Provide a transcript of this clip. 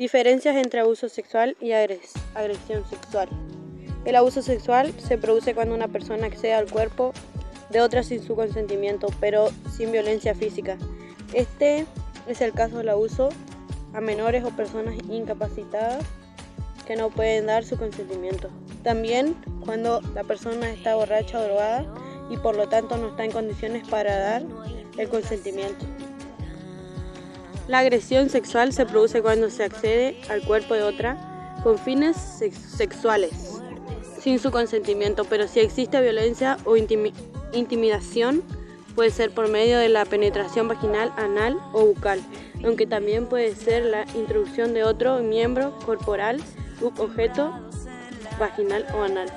Diferencias entre abuso sexual y agresión sexual. El abuso sexual se produce cuando una persona accede al cuerpo de otra sin su consentimiento, pero sin violencia física. Este es el caso del abuso a menores o personas incapacitadas que no pueden dar su consentimiento. También cuando la persona está borracha o drogada y por lo tanto no está en condiciones para dar el consentimiento. La agresión sexual se produce cuando se accede al cuerpo de otra con fines sexuales, sin su consentimiento, pero si existe violencia o intimidación, puede ser por medio de la penetración vaginal, anal o bucal, aunque también puede ser la introducción de otro miembro corporal u objeto vaginal o anal.